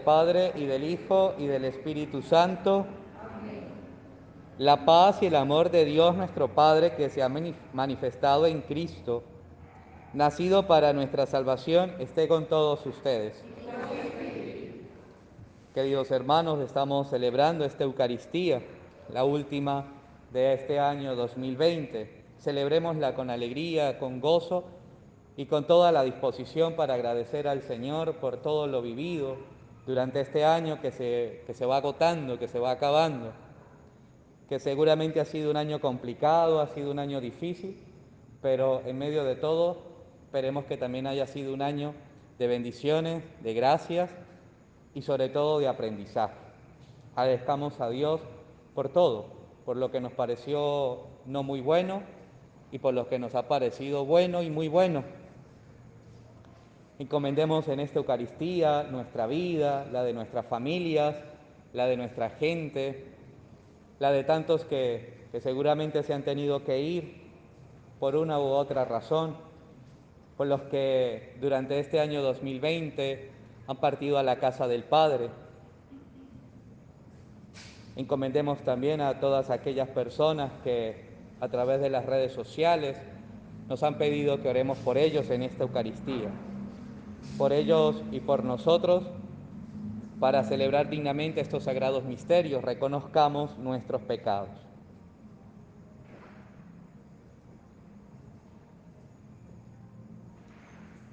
Padre y del Hijo y del Espíritu Santo, la paz y el amor de Dios nuestro Padre que se ha manifestado en Cristo, nacido para nuestra salvación, esté con todos ustedes. Queridos hermanos, estamos celebrando esta Eucaristía, la última de este año 2020. Celebrémosla con alegría, con gozo y con toda la disposición para agradecer al Señor por todo lo vivido durante este año que se, que se va agotando, que se va acabando que seguramente ha sido un año complicado, ha sido un año difícil, pero en medio de todo esperemos que también haya sido un año de bendiciones, de gracias y sobre todo de aprendizaje. Agradezcamos a Dios por todo, por lo que nos pareció no muy bueno y por lo que nos ha parecido bueno y muy bueno. Encomendemos en esta Eucaristía nuestra vida, la de nuestras familias, la de nuestra gente, la de tantos que, seguramente se han tenido que ir por una u otra razón, por los que durante este año 2020 han partido a la casa del Padre. Encomendemos también a todas aquellas personas que a través de las redes sociales nos han pedido que oremos por ellos en esta Eucaristía, por ellos y por nosotros para celebrar dignamente estos sagrados misterios, reconozcamos nuestros pecados.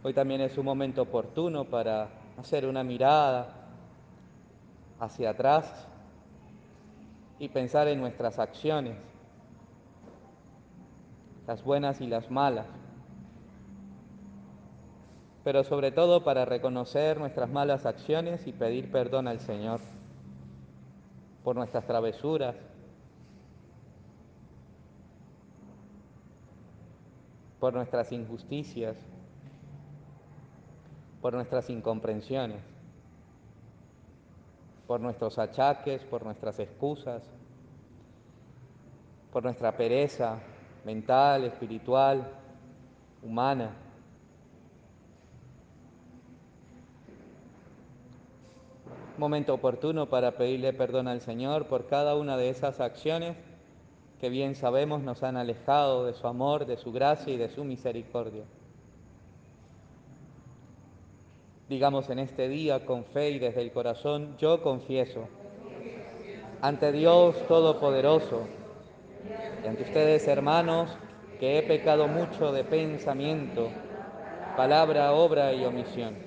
Hoy también es un momento oportuno para hacer una mirada hacia atrás y pensar en nuestras acciones, las buenas y las malas pero sobre todo para reconocer nuestras malas acciones y pedir perdón al Señor por nuestras travesuras, por nuestras injusticias, por nuestras incomprensiones, por nuestros achaques, por nuestras excusas, por nuestra pereza mental, espiritual, humana. Momento oportuno para pedirle perdón al Señor por cada una de esas acciones que bien sabemos nos han alejado de su amor, de su gracia y de su misericordia. Digamos en este día con fe y desde el corazón, yo confieso ante Dios Todopoderoso y ante ustedes hermanos que he pecado mucho de pensamiento, palabra, obra y omisión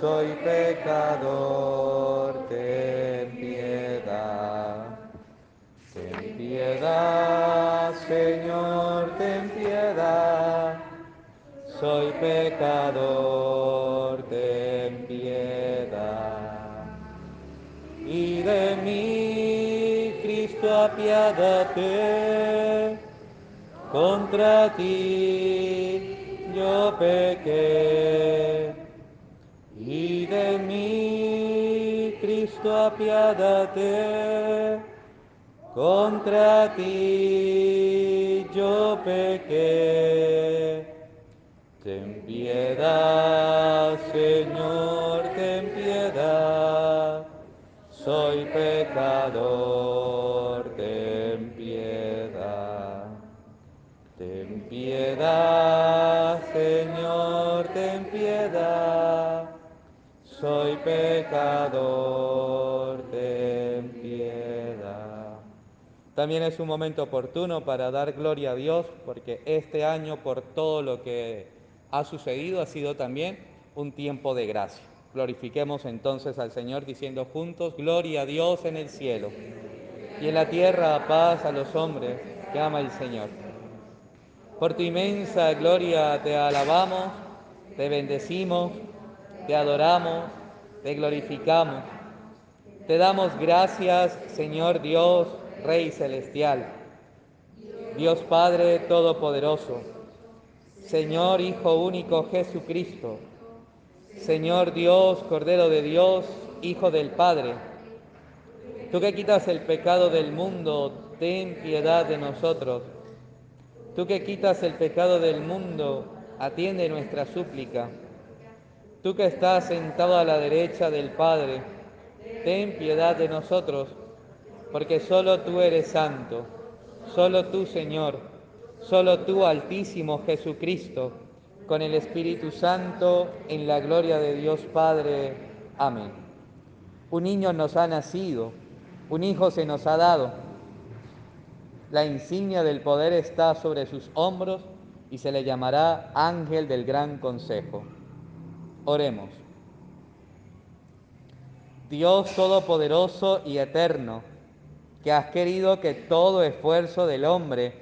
soy pecador, ten piedad. Ten piedad, Señor, ten piedad. Soy pecador, ten piedad. Y de mí, Cristo, apiádate. Contra ti yo pequé de mí, Cristo, apiádate. Contra ti yo pequé. Ten piedad, Señor, ten piedad. Soy pecador, ten piedad. Ten piedad, soy pecador, ten piedad. También es un momento oportuno para dar gloria a Dios, porque este año, por todo lo que ha sucedido ha sido también un tiempo de gracia. Glorifiquemos entonces al Señor diciendo juntos, gloria a Dios en el cielo y en la tierra paz a los hombres que ama el Señor. Por tu inmensa gloria te alabamos, te bendecimos, te adoramos, te glorificamos. Te damos gracias, Señor Dios, Rey Celestial, Dios Padre Todopoderoso, Señor Hijo Único Jesucristo, Señor Dios, Cordero de Dios, Hijo del Padre. Tú que quitas el pecado del mundo, ten piedad de nosotros. Tú que quitas el pecado del mundo, atiende nuestra súplica. Tú que estás sentado a la derecha del Padre, ten piedad de nosotros, porque solo tú eres santo, solo tú Señor, solo tú Altísimo Jesucristo, con el Espíritu Santo, en la gloria de Dios Padre. Amén. Un niño nos ha nacido, un hijo se nos ha dado la insignia del poder está sobre sus hombros y se le llamará ángel del gran consejo. Oremos. Dios Todopoderoso y Eterno, que has querido que todo esfuerzo del hombre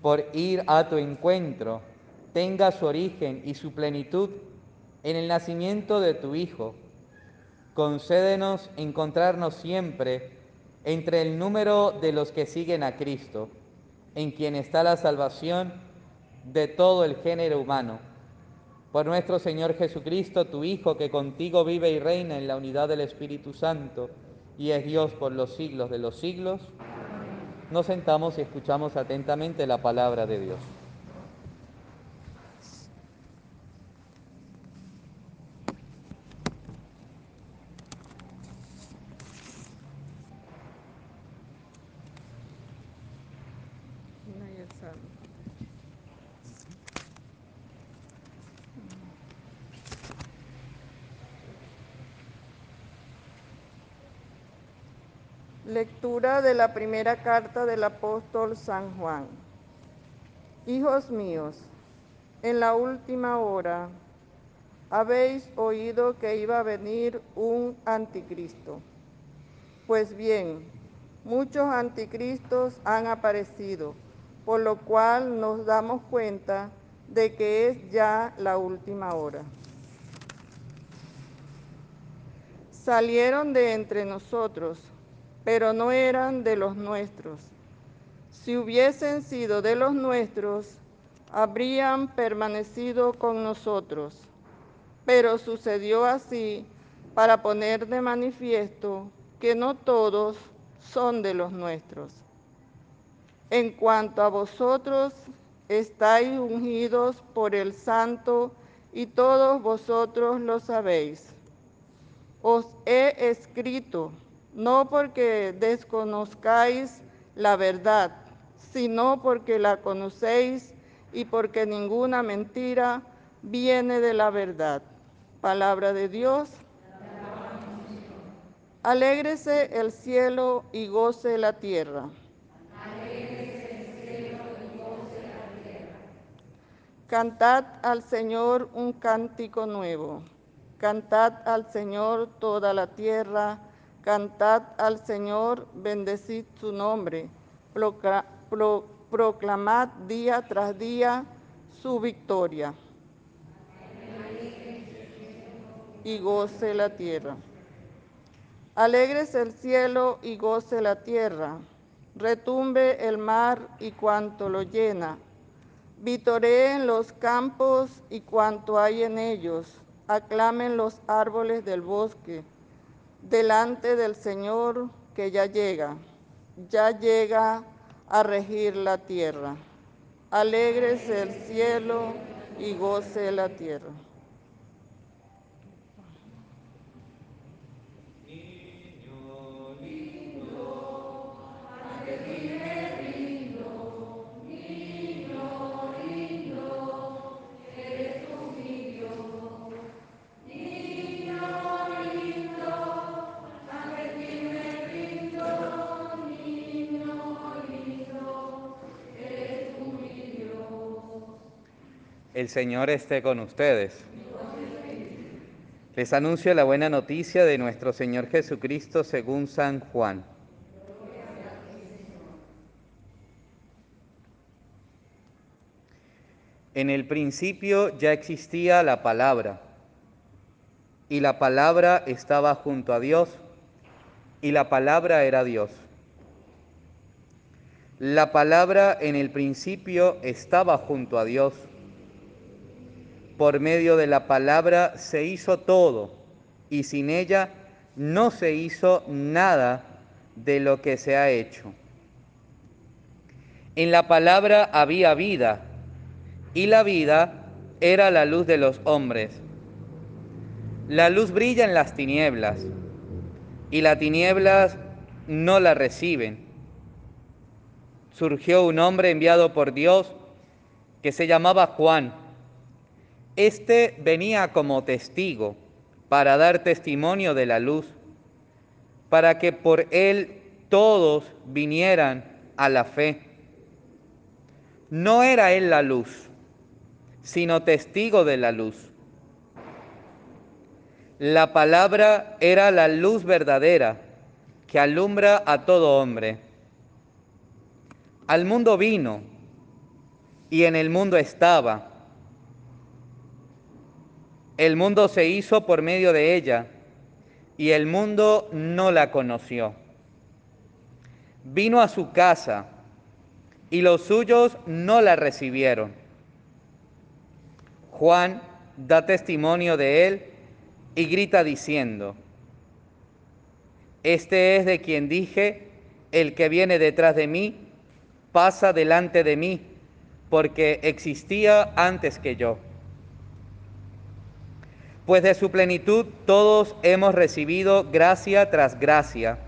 por ir a tu encuentro tenga su origen y su plenitud en el nacimiento de tu Hijo, concédenos encontrarnos siempre entre el número de los que siguen a Cristo, en quien está la salvación de todo el género humano. Por nuestro Señor Jesucristo, tu Hijo, que contigo vive y reina en la unidad del Espíritu Santo y es Dios por los siglos de los siglos, nos sentamos y escuchamos atentamente la palabra de Dios. De la primera carta del apóstol San Juan. Hijos míos, en la última hora habéis oído que iba a venir un anticristo. Pues bien, muchos anticristos han aparecido, por lo cual nos damos cuenta de que es ya la última hora. Salieron de entre nosotros pero no eran de los nuestros. Si hubiesen sido de los nuestros, habrían permanecido con nosotros. Pero sucedió así para poner de manifiesto que no todos son de los nuestros. En cuanto a vosotros, estáis ungidos por el Santo y todos vosotros lo sabéis. Os he escrito no porque desconozcáis la verdad, sino porque la conocéis y porque ninguna mentira viene de la verdad. Palabra de Dios. Alégrese el cielo y goce la tierra. Cantad al Señor un cántico nuevo. Cantad al Señor toda la tierra Cantad al Señor, bendecid su nombre, proclamad día tras día su victoria. Y goce la tierra. Alegres el cielo y goce la tierra. Retumbe el mar y cuanto lo llena. Vitoreen los campos y cuanto hay en ellos. Aclamen los árboles del bosque delante del Señor que ya llega, ya llega a regir la tierra. Alegres el cielo y goce la tierra. El Señor esté con ustedes. Les anuncio la buena noticia de nuestro Señor Jesucristo según San Juan. En el principio ya existía la palabra, y la palabra estaba junto a Dios, y la palabra era Dios. La palabra en el principio estaba junto a Dios. Por medio de la palabra se hizo todo, y sin ella no se hizo nada de lo que se ha hecho. En la palabra había vida y la vida era la luz de los hombres. La luz brilla en las tinieblas y las tinieblas no la reciben. Surgió un hombre enviado por Dios que se llamaba Juan. Este venía como testigo para dar testimonio de la luz, para que por él todos vinieran a la fe. No era él la luz, sino testigo de la luz. La palabra era la luz verdadera que alumbra a todo hombre. Al mundo vino y en el mundo estaba. El mundo se hizo por medio de ella y el mundo no la conoció. Vino a su casa y los suyos no la recibieron. Juan da testimonio de él y grita diciendo, Este es de quien dije, el que viene detrás de mí, pasa delante de mí, porque existía antes que yo. Pues de su plenitud todos hemos recibido gracia tras gracia,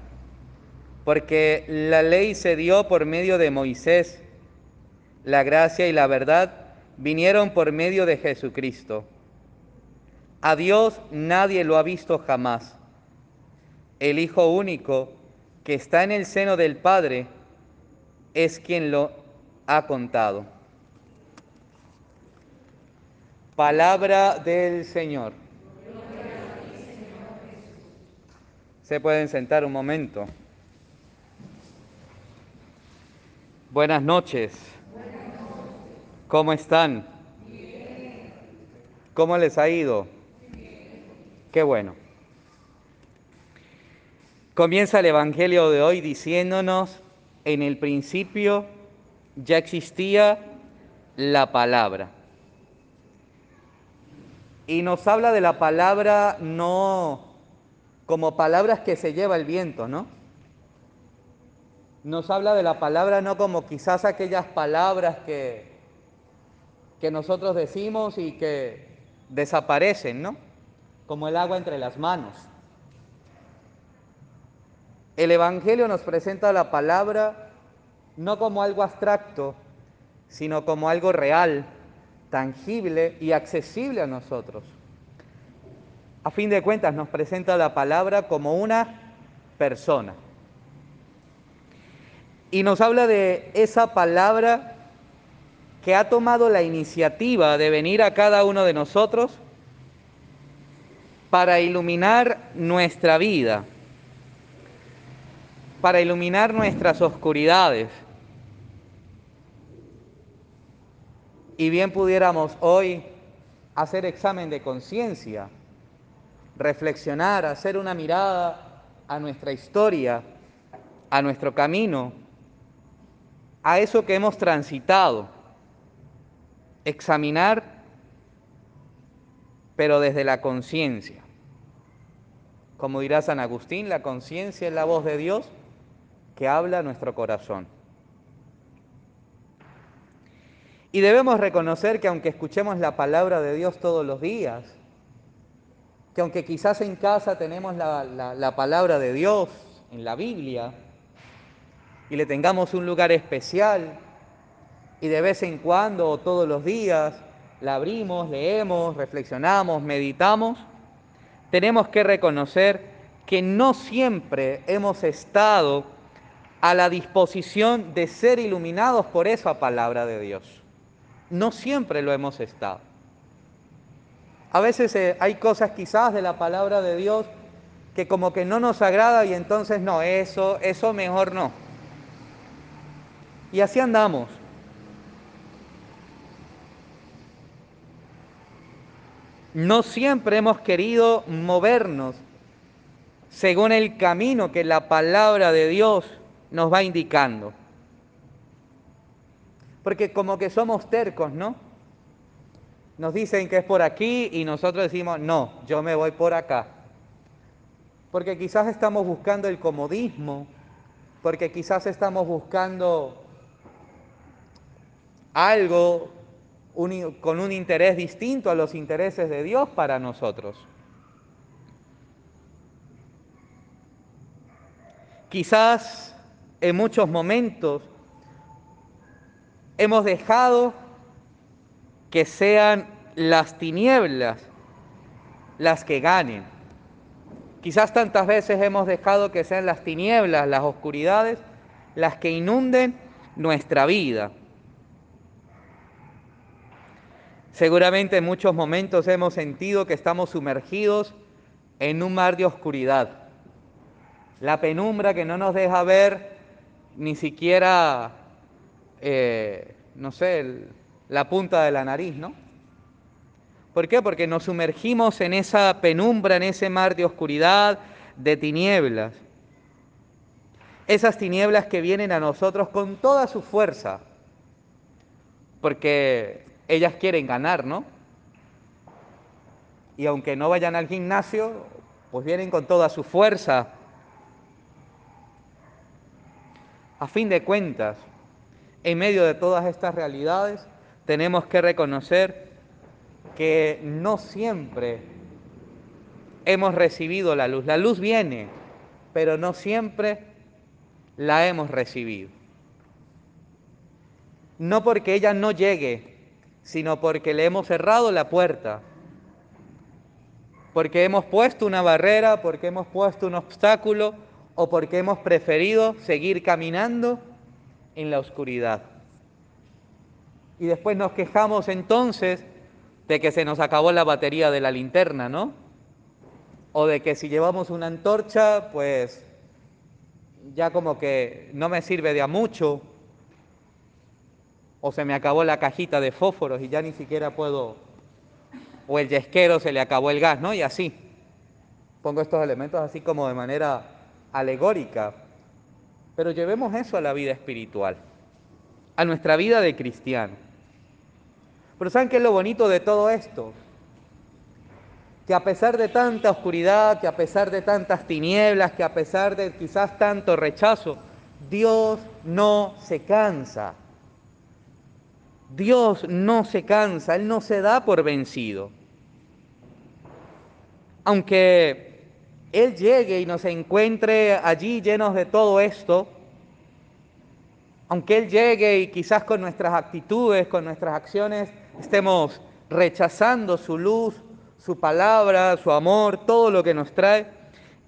porque la ley se dio por medio de Moisés, la gracia y la verdad vinieron por medio de Jesucristo. A Dios nadie lo ha visto jamás. El Hijo único que está en el seno del Padre es quien lo ha contado. Palabra del Señor. Se pueden sentar un momento. Buenas noches. ¿Cómo están? ¿Cómo les ha ido? Qué bueno. Comienza el Evangelio de hoy diciéndonos, en el principio ya existía la palabra. Y nos habla de la palabra no como palabras que se lleva el viento, ¿no? Nos habla de la palabra no como quizás aquellas palabras que que nosotros decimos y que desaparecen, ¿no? Como el agua entre las manos. El Evangelio nos presenta la palabra no como algo abstracto, sino como algo real, tangible y accesible a nosotros. A fin de cuentas nos presenta la palabra como una persona. Y nos habla de esa palabra que ha tomado la iniciativa de venir a cada uno de nosotros para iluminar nuestra vida, para iluminar nuestras oscuridades. Y bien pudiéramos hoy hacer examen de conciencia, reflexionar, hacer una mirada a nuestra historia, a nuestro camino, a eso que hemos transitado examinar, pero desde la conciencia. Como dirá San Agustín, la conciencia es la voz de Dios que habla a nuestro corazón. Y debemos reconocer que aunque escuchemos la palabra de Dios todos los días, que aunque quizás en casa tenemos la, la palabra de Dios en la Biblia y le tengamos un lugar especial, y de vez en cuando o todos los días la abrimos, leemos, reflexionamos, meditamos, tenemos que reconocer que no siempre hemos estado a la disposición de ser iluminados por esa palabra de Dios. No siempre lo hemos estado. A veces eh, hay cosas quizás de la palabra de Dios que como que no nos agrada y entonces no, eso, eso mejor no. Y así andamos. No siempre hemos querido movernos según el camino que la palabra de Dios nos va indicando. Porque como que somos tercos, ¿no? Nos dicen que es por aquí y nosotros decimos, no, yo me voy por acá. Porque quizás estamos buscando el comodismo, porque quizás estamos buscando algo con un interés distinto a los intereses de Dios para nosotros. Quizás en muchos momentos hemos dejado que sean las tinieblas las que ganen. Quizás tantas veces hemos dejado que sean las tinieblas, las oscuridades, las que inunden nuestra vida. Seguramente en muchos momentos hemos sentido que estamos sumergidos en un mar de oscuridad. La penumbra que no nos deja ver ni siquiera, eh, no sé, la punta de la nariz, ¿no? ¿Por qué? Porque nos sumergimos en esa penumbra, en ese mar de oscuridad, de tinieblas. Esas tinieblas que vienen a nosotros con toda su fuerza, porque ellas quieren ganar, ¿no? Y aunque no vayan al gimnasio, pues vienen con toda su fuerza. A fin de cuentas, en medio de todas estas realidades, tenemos que reconocer que no siempre hemos recibido la luz. La luz viene, pero no siempre la hemos recibido. No porque ella no llegue, sino porque le hemos cerrado la puerta, porque hemos puesto una barrera, porque hemos puesto un obstáculo o porque hemos preferido seguir caminando en la oscuridad. Y después nos quejamos entonces de que se nos acabó la batería de la linterna, ¿no? O de que si llevamos una antorcha, pues ya como que no me sirve de a mucho, o se me acabó la cajita de fósforos y ya ni siquiera puedo, o el yesquero se le acabó el gas, ¿no? Y así. Pongo estos elementos así como de manera alegórica, pero llevemos eso a la vida espiritual, a nuestra vida de cristiano. Pero ¿saben qué es lo bonito de todo esto? Que a pesar de tanta oscuridad, que a pesar de tantas tinieblas, que a pesar de quizás tanto rechazo, Dios no se cansa Dios no se cansa, Él no se da por vencido. Aunque Él llegue y nos encuentre allí llenos de todo esto, aunque Él llegue y quizás con nuestras actitudes, con nuestras acciones, estemos rechazando su luz, su palabra, su amor, todo lo que nos trae,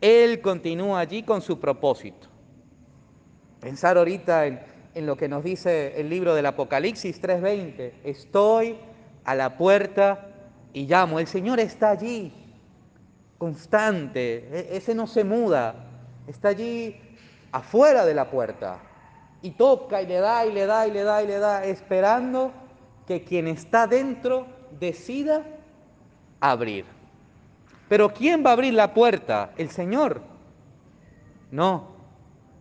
Él continúa allí con su propósito. Pensar ahorita en en lo que nos dice el libro del Apocalipsis 3:20. Estoy a la puerta y llamo. El Señor está allí, constante. E-, ese no se muda. Está allí afuera de la puerta. Y toca y le da y le da y le da y le da, esperando que quien está dentro decida abrir. Pero ¿quién va a abrir la puerta? ¿El Señor? No,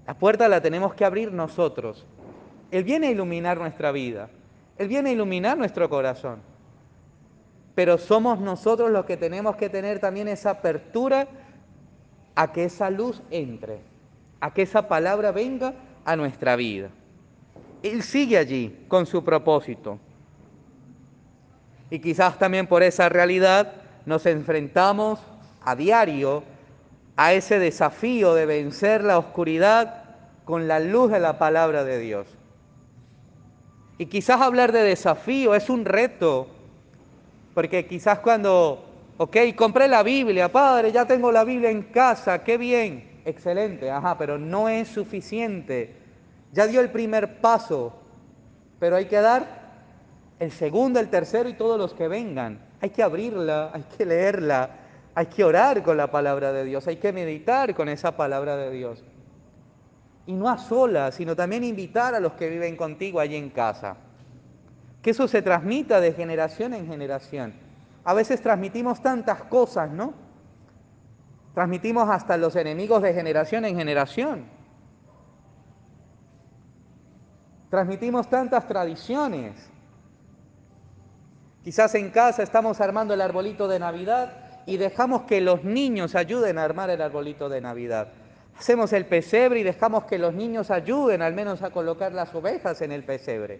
la puerta la tenemos que abrir nosotros. Él viene a iluminar nuestra vida, Él viene a iluminar nuestro corazón. Pero somos nosotros los que tenemos que tener también esa apertura a que esa luz entre, a que esa palabra venga a nuestra vida. Él sigue allí con su propósito. Y quizás también por esa realidad nos enfrentamos a diario a ese desafío de vencer la oscuridad con la luz de la palabra de Dios. Y quizás hablar de desafío es un reto, porque quizás cuando, ok, compré la Biblia, padre, ya tengo la Biblia en casa, qué bien, excelente, ajá, pero no es suficiente. Ya dio el primer paso, pero hay que dar el segundo, el tercero y todos los que vengan. Hay que abrirla, hay que leerla, hay que orar con la palabra de Dios, hay que meditar con esa palabra de Dios. Y no a solas, sino también invitar a los que viven contigo allí en casa. Que eso se transmita de generación en generación. A veces transmitimos tantas cosas, ¿no? Transmitimos hasta los enemigos de generación en generación. Transmitimos tantas tradiciones. Quizás en casa estamos armando el arbolito de Navidad y dejamos que los niños ayuden a armar el arbolito de Navidad. Hacemos el pesebre y dejamos que los niños ayuden al menos a colocar las ovejas en el pesebre.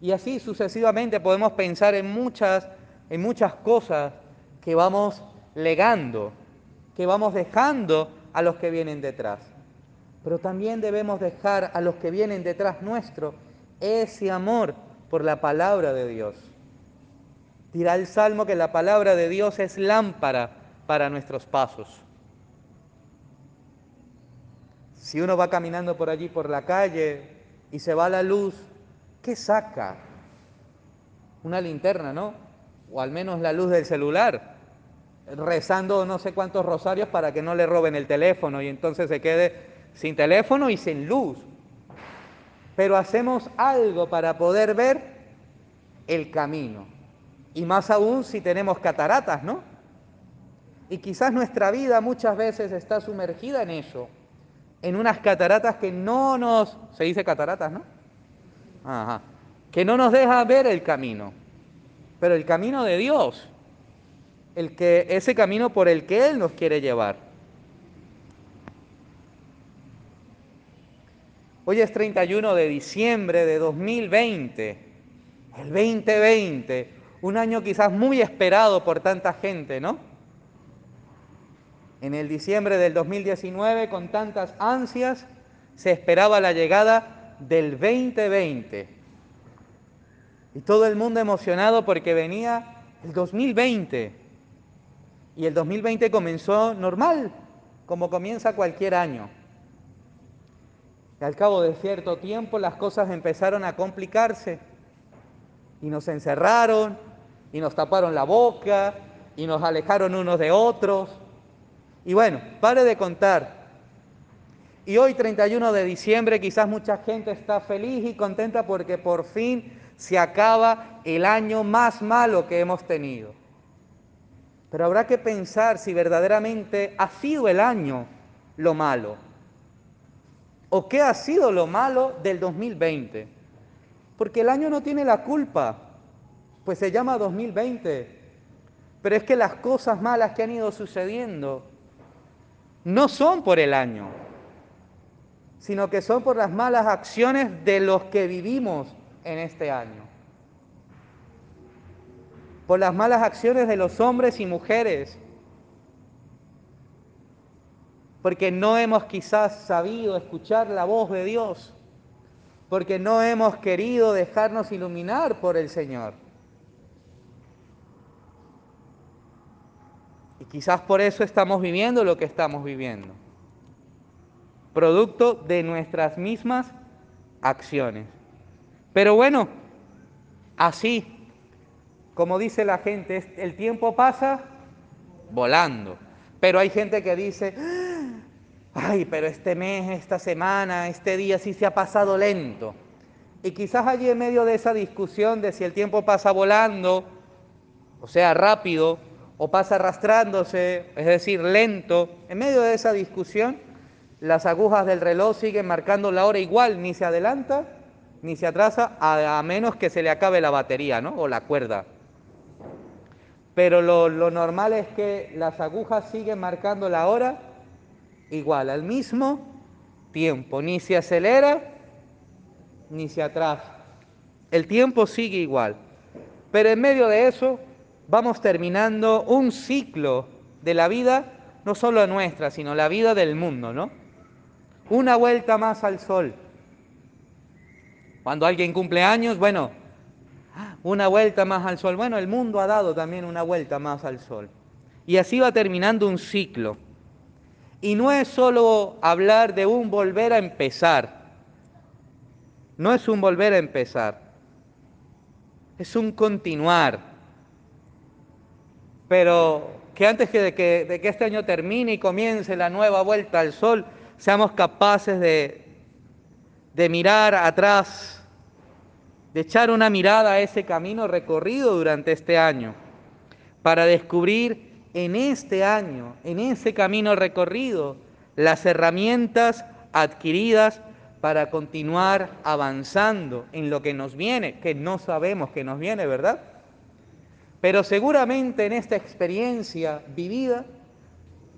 Y así sucesivamente podemos pensar en muchas, en muchas cosas que vamos legando, que vamos dejando a los que vienen detrás. Pero también debemos dejar a los que vienen detrás nuestro ese amor por la palabra de Dios. Dirá el Salmo que la palabra de Dios es lámpara para nuestros pasos. Si uno va caminando por allí, por la calle, y se va la luz, ¿qué saca? Una linterna, ¿no? O al menos la luz del celular, rezando no sé cuántos rosarios para que no le roben el teléfono y entonces se quede sin teléfono y sin luz. Pero hacemos algo para poder ver el camino. Y más aún si tenemos cataratas, ¿no? Y quizás nuestra vida muchas veces está sumergida en eso, en unas cataratas que no nos, se dice cataratas, ¿no? Ajá, que no nos deja ver el camino, pero el camino de Dios, el que, ese camino por el que Él nos quiere llevar. Hoy es 31 de diciembre de 2020, el 2020 un año quizás muy esperado por tanta gente, ¿no? En el diciembre del 2019, con tantas ansias, se esperaba la llegada del 2020. Y todo el mundo emocionado porque venía el 2020. Y el 2020 comenzó normal, como comienza cualquier año. Y al cabo de cierto tiempo las cosas empezaron a complicarse y nos encerraron y nos taparon la boca y nos alejaron unos de otros. Y bueno, pare de contar. Y hoy 31 de diciembre quizás mucha gente está feliz y contenta porque por fin se acaba el año más malo que hemos tenido. Pero habrá que pensar si verdaderamente ha sido el año lo malo. ¿O qué ha sido lo malo del 2020? Porque el año no tiene la culpa pues se llama 2020. Pero es que las cosas malas que han ido sucediendo no son por el año, sino que son por las malas acciones de los que vivimos en este año. Por las malas acciones de los hombres y mujeres. Porque no hemos quizás sabido escuchar la voz de Dios. Porque no hemos querido dejarnos iluminar por el Señor. Y quizás por eso estamos viviendo lo que estamos viviendo. Producto de nuestras mismas acciones. Pero bueno, así, como dice la gente, el tiempo pasa volando. Pero hay gente que dice, ay, pero este mes, esta semana, este día sí se ha pasado lento. Y quizás allí en medio de esa discusión de si el tiempo pasa volando, o sea, rápido, o pasa arrastrándose, es decir, lento. En medio de esa discusión, las agujas del reloj siguen marcando la hora igual, ni se adelanta ni se atrasa, a, menos que se le acabe la batería, ¿no? O la cuerda. Pero lo, lo normal es que las agujas siguen marcando la hora igual, al mismo tiempo, ni se acelera ni se atrasa. El tiempo sigue igual. Pero en medio de eso, vamos terminando un ciclo de la vida, no solo nuestra, sino la vida del mundo, ¿no? Una vuelta más al sol. Cuando alguien cumple años, bueno, una vuelta más al sol. Bueno, el mundo ha dado también una vuelta más al sol. Y así va terminando un ciclo. Y no es solo hablar de un volver a empezar. No es un volver a empezar es un continuar. Pero que antes de que, de que este año termine y comience la nueva vuelta al sol, seamos capaces de, de mirar atrás, de echar una mirada a ese camino recorrido durante este año, para descubrir en este año, en ese camino recorrido, las herramientas adquiridas para continuar avanzando en lo que nos viene, que no sabemos que nos viene, ¿verdad? Pero seguramente en esta experiencia vivida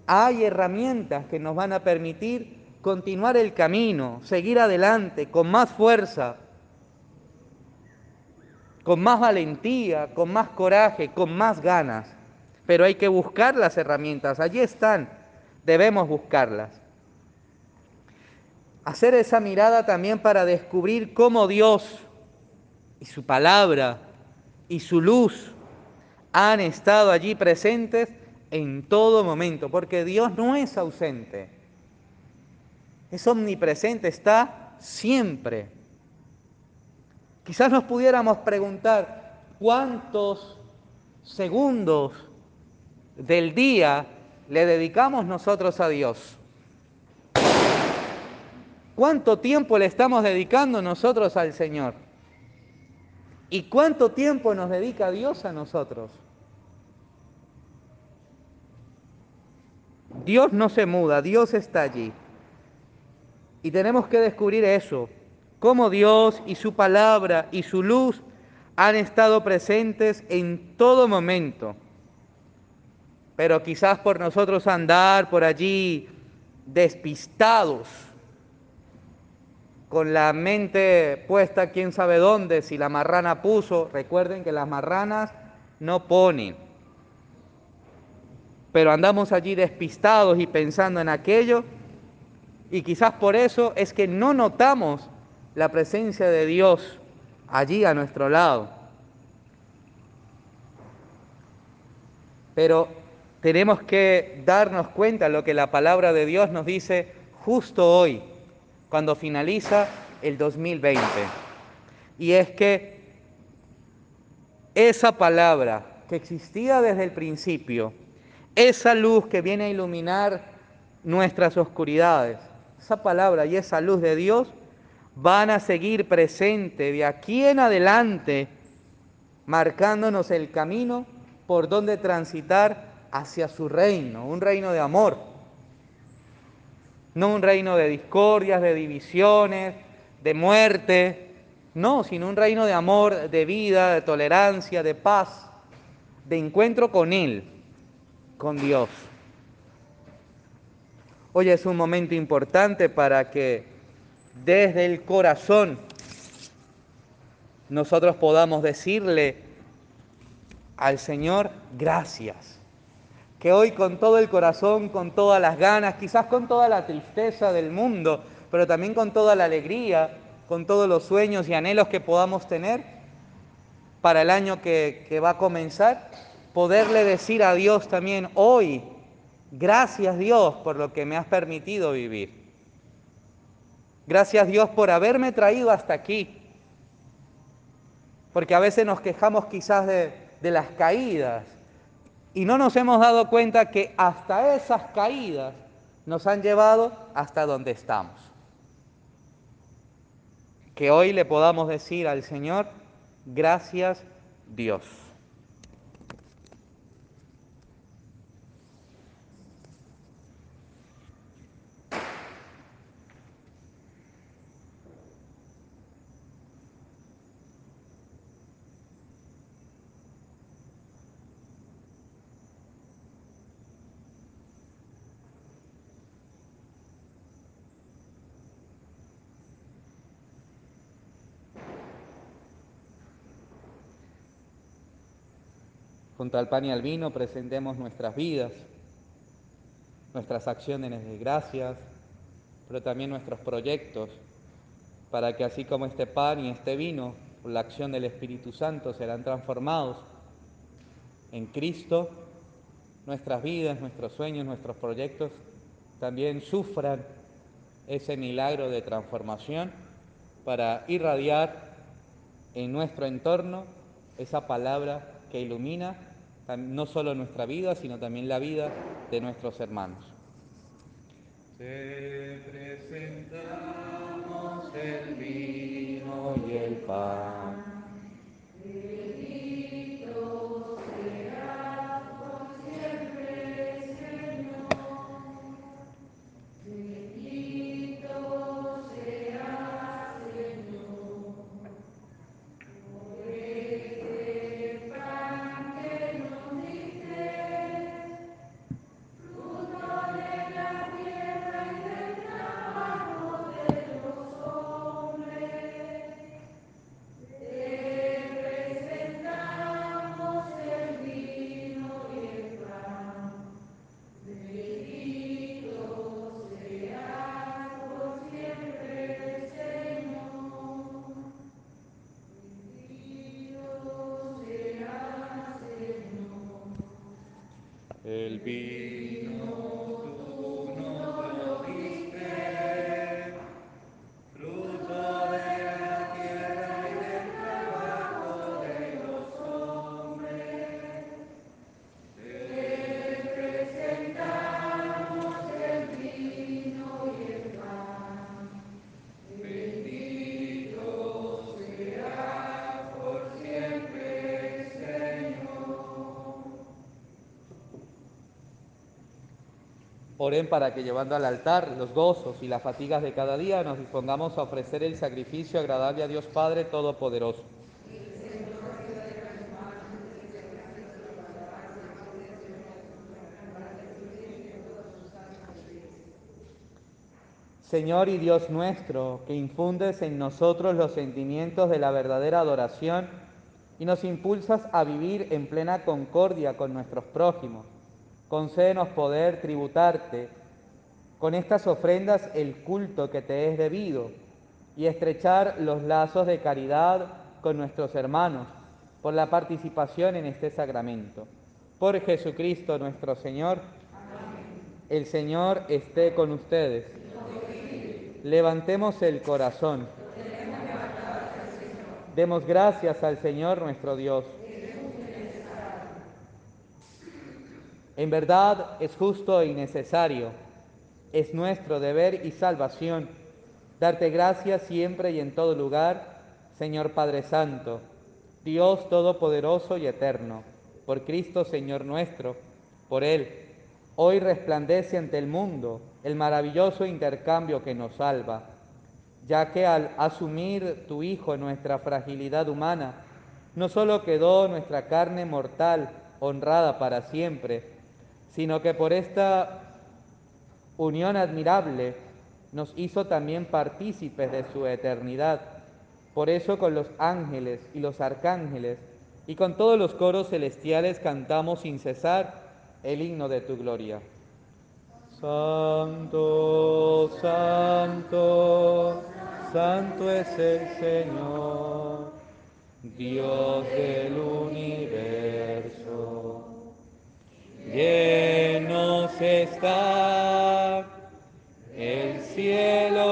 hay herramientas que nos van a permitir continuar el camino, seguir adelante con más fuerza, con más valentía, con más coraje, con más ganas. Pero hay que buscar las herramientas, allí están, debemos buscarlas. Hacer esa mirada también para descubrir cómo Dios y su palabra y su luz han estado allí presentes en todo momento, porque Dios no es ausente, es omnipresente, está siempre. Quizás nos pudiéramos preguntar cuántos segundos del día le dedicamos nosotros a Dios. ¿Cuánto tiempo le estamos dedicando nosotros al Señor? ¿Y cuánto tiempo nos dedica Dios a nosotros? Dios no se muda, Dios está allí. Y tenemos que descubrir eso, cómo Dios y su palabra y su luz han estado presentes en todo momento. Pero quizás por nosotros andar por allí despistados, con la mente puesta quién sabe dónde, si la marrana puso, recuerden que las marranas no ponen. Pero andamos allí despistados y pensando en aquello, y quizás por eso es que no notamos la presencia de Dios allí a nuestro lado. Pero tenemos que darnos cuenta de lo que la palabra de Dios nos dice justo hoy, cuando finaliza el 2020. Y es que esa palabra que existía desde el principio, esa luz que viene a iluminar nuestras oscuridades, esa palabra y esa luz de Dios van a seguir presente de aquí en adelante, marcándonos el camino por donde transitar hacia su reino, un reino de amor, no un reino de discordias, de divisiones, de muerte, no, sino un reino de amor, de vida, de tolerancia, de paz, de encuentro con Él con Dios. Hoy es un momento importante para que desde el corazón nosotros podamos decirle al Señor gracias. Que hoy con todo el corazón, con todas las ganas, quizás con toda la tristeza del mundo, pero también con toda la alegría, con todos los sueños y anhelos que podamos tener para el año que, va a comenzar, poderle decir a Dios también hoy, gracias Dios por lo que me has permitido vivir. Gracias Dios por haberme traído hasta aquí. Porque a veces nos quejamos quizás de las caídas y no nos hemos dado cuenta que hasta esas caídas nos han llevado hasta donde estamos. Que hoy le podamos decir al Señor, gracias Dios. Junto al pan y al vino presentemos nuestras vidas, nuestras acciones de gracias, pero también nuestros proyectos, para que así como este pan y este vino, la acción del Espíritu Santo, serán transformados en Cristo, nuestras vidas, nuestros sueños, nuestros proyectos también sufran ese milagro de transformación para irradiar en nuestro entorno esa palabra que ilumina no solo nuestra vida, sino también la vida de nuestros hermanos. Presentamos el vino y el. Oren para que llevando al altar los gozos y las fatigas de cada día nos dispongamos a ofrecer el sacrificio agradable a Dios Padre Todopoderoso. Señor y Dios nuestro, que infundes en nosotros los sentimientos de la verdadera adoración y nos impulsas a vivir en plena concordia con nuestros prójimos, concédenos poder tributarte con estas ofrendas el culto que te es debido y estrechar los lazos de caridad con nuestros hermanos por la participación en este sacramento. Por Jesucristo nuestro Señor, el Señor esté con ustedes. Levantemos el corazón. Demos gracias al Señor nuestro Dios. En verdad es justo y necesario, es nuestro deber y salvación darte gracias siempre y en todo lugar, Señor Padre Santo, Dios Todopoderoso y Eterno, por Cristo Señor nuestro, por Él. Hoy resplandece ante el mundo el maravilloso intercambio que nos salva, ya que al asumir tu Hijo nuestra fragilidad humana, no solo quedó nuestra carne mortal honrada para siempre, sino que por esta unión admirable nos hizo también partícipes de su eternidad. Por eso con los ángeles y los arcángeles y con todos los coros celestiales cantamos sin cesar el himno de tu gloria. Santo, santo, santo es el Señor, Dios del universo. Llenos está el cielo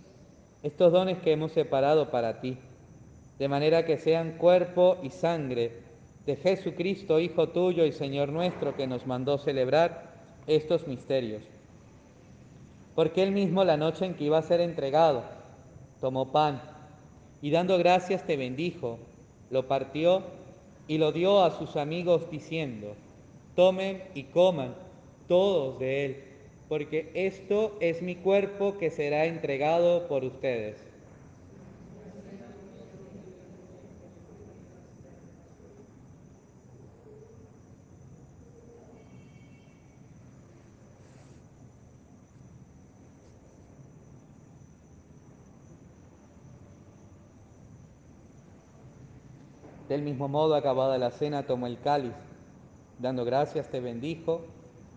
estos dones que hemos separado para ti, de manera que sean cuerpo y sangre de Jesucristo, Hijo tuyo y Señor nuestro, que nos mandó celebrar estos misterios. Porque él mismo la noche en que iba a ser entregado, tomó pan y dando gracias te bendijo, lo partió y lo dio a sus amigos diciendo, tomen y coman todos de él, porque esto es mi cuerpo que será entregado por ustedes. Del mismo modo, acabada la cena, tomó el cáliz, dando gracias, te bendijo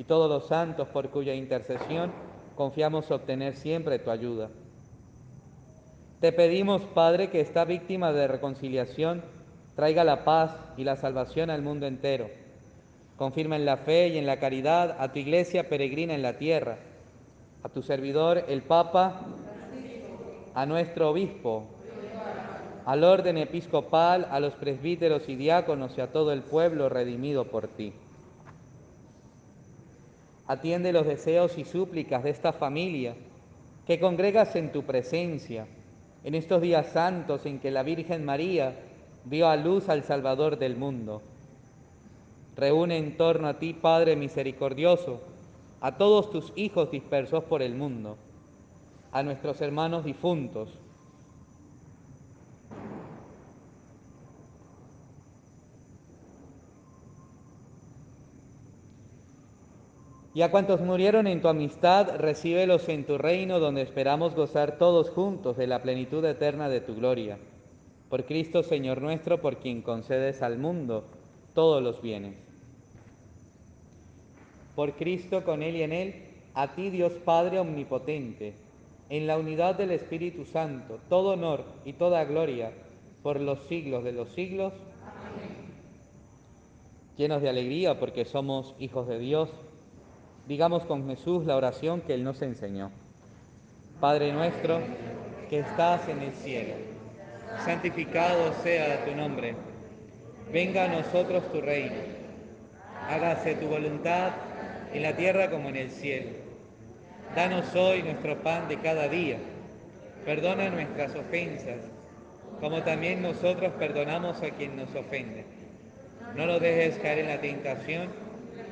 y todos los santos por cuya intercesión confiamos obtener siempre tu ayuda. Te pedimos, Padre, que esta víctima de reconciliación traiga la paz y la salvación al mundo entero. Confirma en la fe y en la caridad a tu iglesia peregrina en la tierra, a tu servidor el Papa, a nuestro obispo, al orden episcopal, a los presbíteros y diáconos y a todo el pueblo redimido por ti. Atiende los deseos y súplicas de esta familia que congregas en tu presencia en estos días santos en que la Virgen María dio a luz al Salvador del mundo. Reúne en torno a ti, Padre misericordioso, a todos tus hijos dispersos por el mundo, a nuestros hermanos difuntos, Y a cuantos murieron en tu amistad, recíbelos en tu reino, donde esperamos gozar todos juntos de la plenitud eterna de tu gloria. Por Cristo, Señor nuestro, por quien concedes al mundo todos los bienes. Por Cristo, con Él y en Él, a ti, Dios Padre Omnipotente, en la unidad del Espíritu Santo, todo honor y toda gloria por los siglos de los siglos. Amén. Llenos de alegría porque somos hijos de Dios Digamos con Jesús la oración que Él nos enseñó. Padre nuestro, que estás en el cielo, santificado sea tu nombre. Venga a nosotros tu reino. Hágase tu voluntad en la tierra como en el cielo. Danos hoy nuestro pan de cada día. Perdona nuestras ofensas, como también nosotros perdonamos a quien nos ofende. No nos dejes caer en la tentación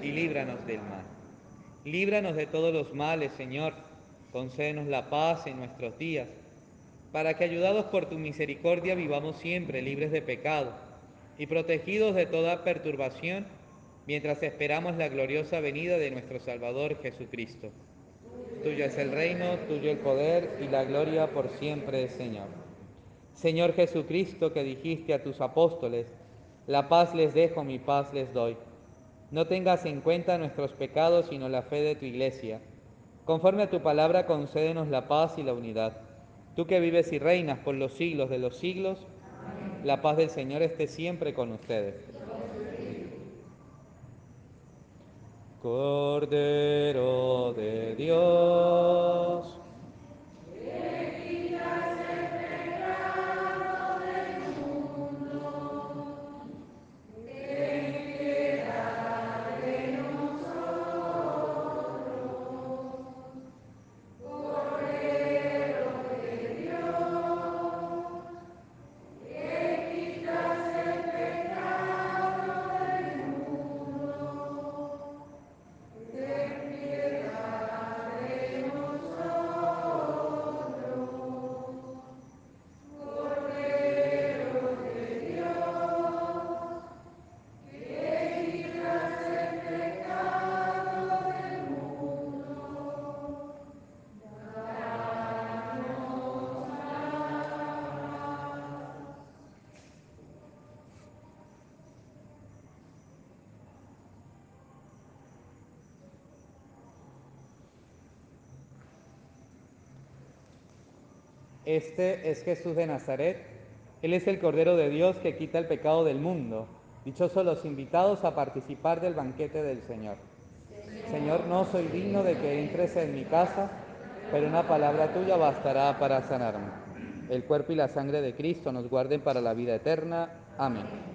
y líbranos del mal. Líbranos de todos los males, Señor. Concédenos la paz en nuestros días, para que ayudados por tu misericordia vivamos siempre libres de pecado y protegidos de toda perturbación, mientras esperamos la gloriosa venida de nuestro Salvador Jesucristo. Tuyo es el reino, tuyo el poder y la gloria por siempre, Señor. Señor Jesucristo, que dijiste a tus apóstoles, la paz les dejo, mi paz les doy. No tengas en cuenta nuestros pecados, sino la fe de tu iglesia. Conforme a tu palabra, concédenos la paz y la unidad. Tú que vives y reinas por los siglos de los siglos, la paz del Señor esté siempre con ustedes. Cordero de Dios. Este es Jesús de Nazaret. Él es el Cordero de Dios que quita el pecado del mundo. Dichosos los invitados a participar del banquete del Señor. Señor, no soy digno de que entres en mi casa, pero una palabra tuya bastará para sanarme. El cuerpo y la sangre de Cristo nos guarden para la vida eterna. Amén.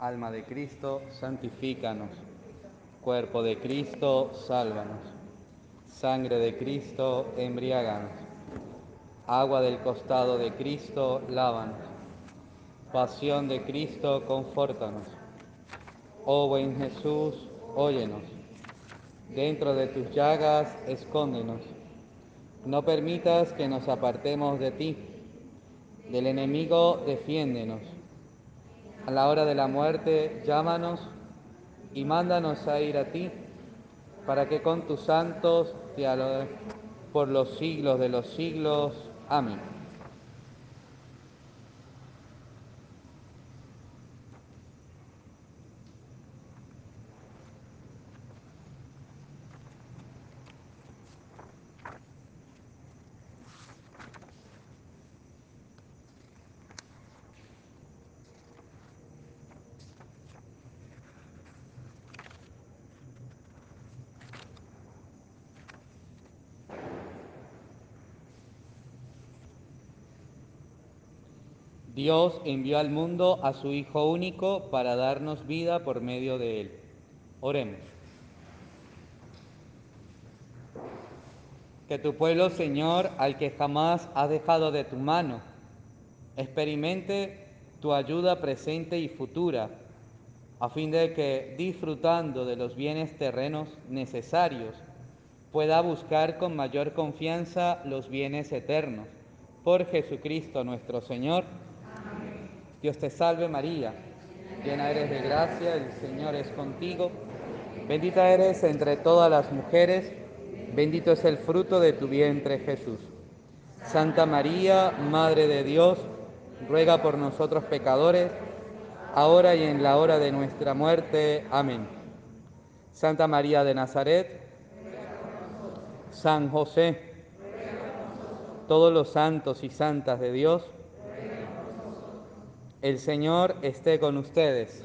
Alma de Cristo, santifícanos. Cuerpo de Cristo, sálvanos. Sangre de Cristo, embriáganos. Agua del costado de Cristo, lávanos. Pasión de Cristo, confórtanos. Oh buen Jesús, óyenos. Dentro de tus llagas, escóndenos. No permitas que nos apartemos de ti. Del enemigo, defiéndenos a la hora de la muerte, llámanos y mándanos a ir a ti, para que con tus santos te alabemos por los siglos de los siglos. Amén. Dios envió al mundo a su Hijo único para darnos vida por medio de él. Oremos. Que tu pueblo, Señor, al que jamás has dejado de tu mano, experimente tu ayuda presente y futura, a fin de que, disfrutando de los bienes terrenos necesarios, pueda buscar con mayor confianza los bienes eternos. Por Jesucristo nuestro Señor. Dios te salve María, llena eres de gracia, el Señor es contigo. Bendita eres entre todas las mujeres, bendito es el fruto de tu vientre Jesús. Santa María, Madre de Dios, ruega por nosotros pecadores, ahora y en la hora de nuestra muerte. Amén. Santa María de Nazaret, San José, todos los santos y santas de Dios, el Señor esté con ustedes.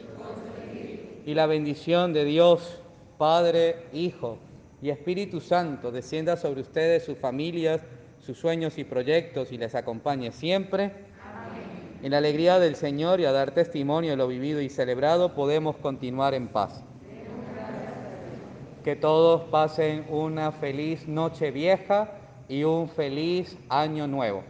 Y la bendición de Dios, Padre, Hijo y Espíritu Santo, descienda sobre ustedes, sus familias, sus sueños y proyectos y les acompañe siempre. En la alegría del Señor y a dar testimonio de lo vivido y celebrado, podemos continuar en paz. Que todos pasen una feliz noche vieja y un feliz año nuevo.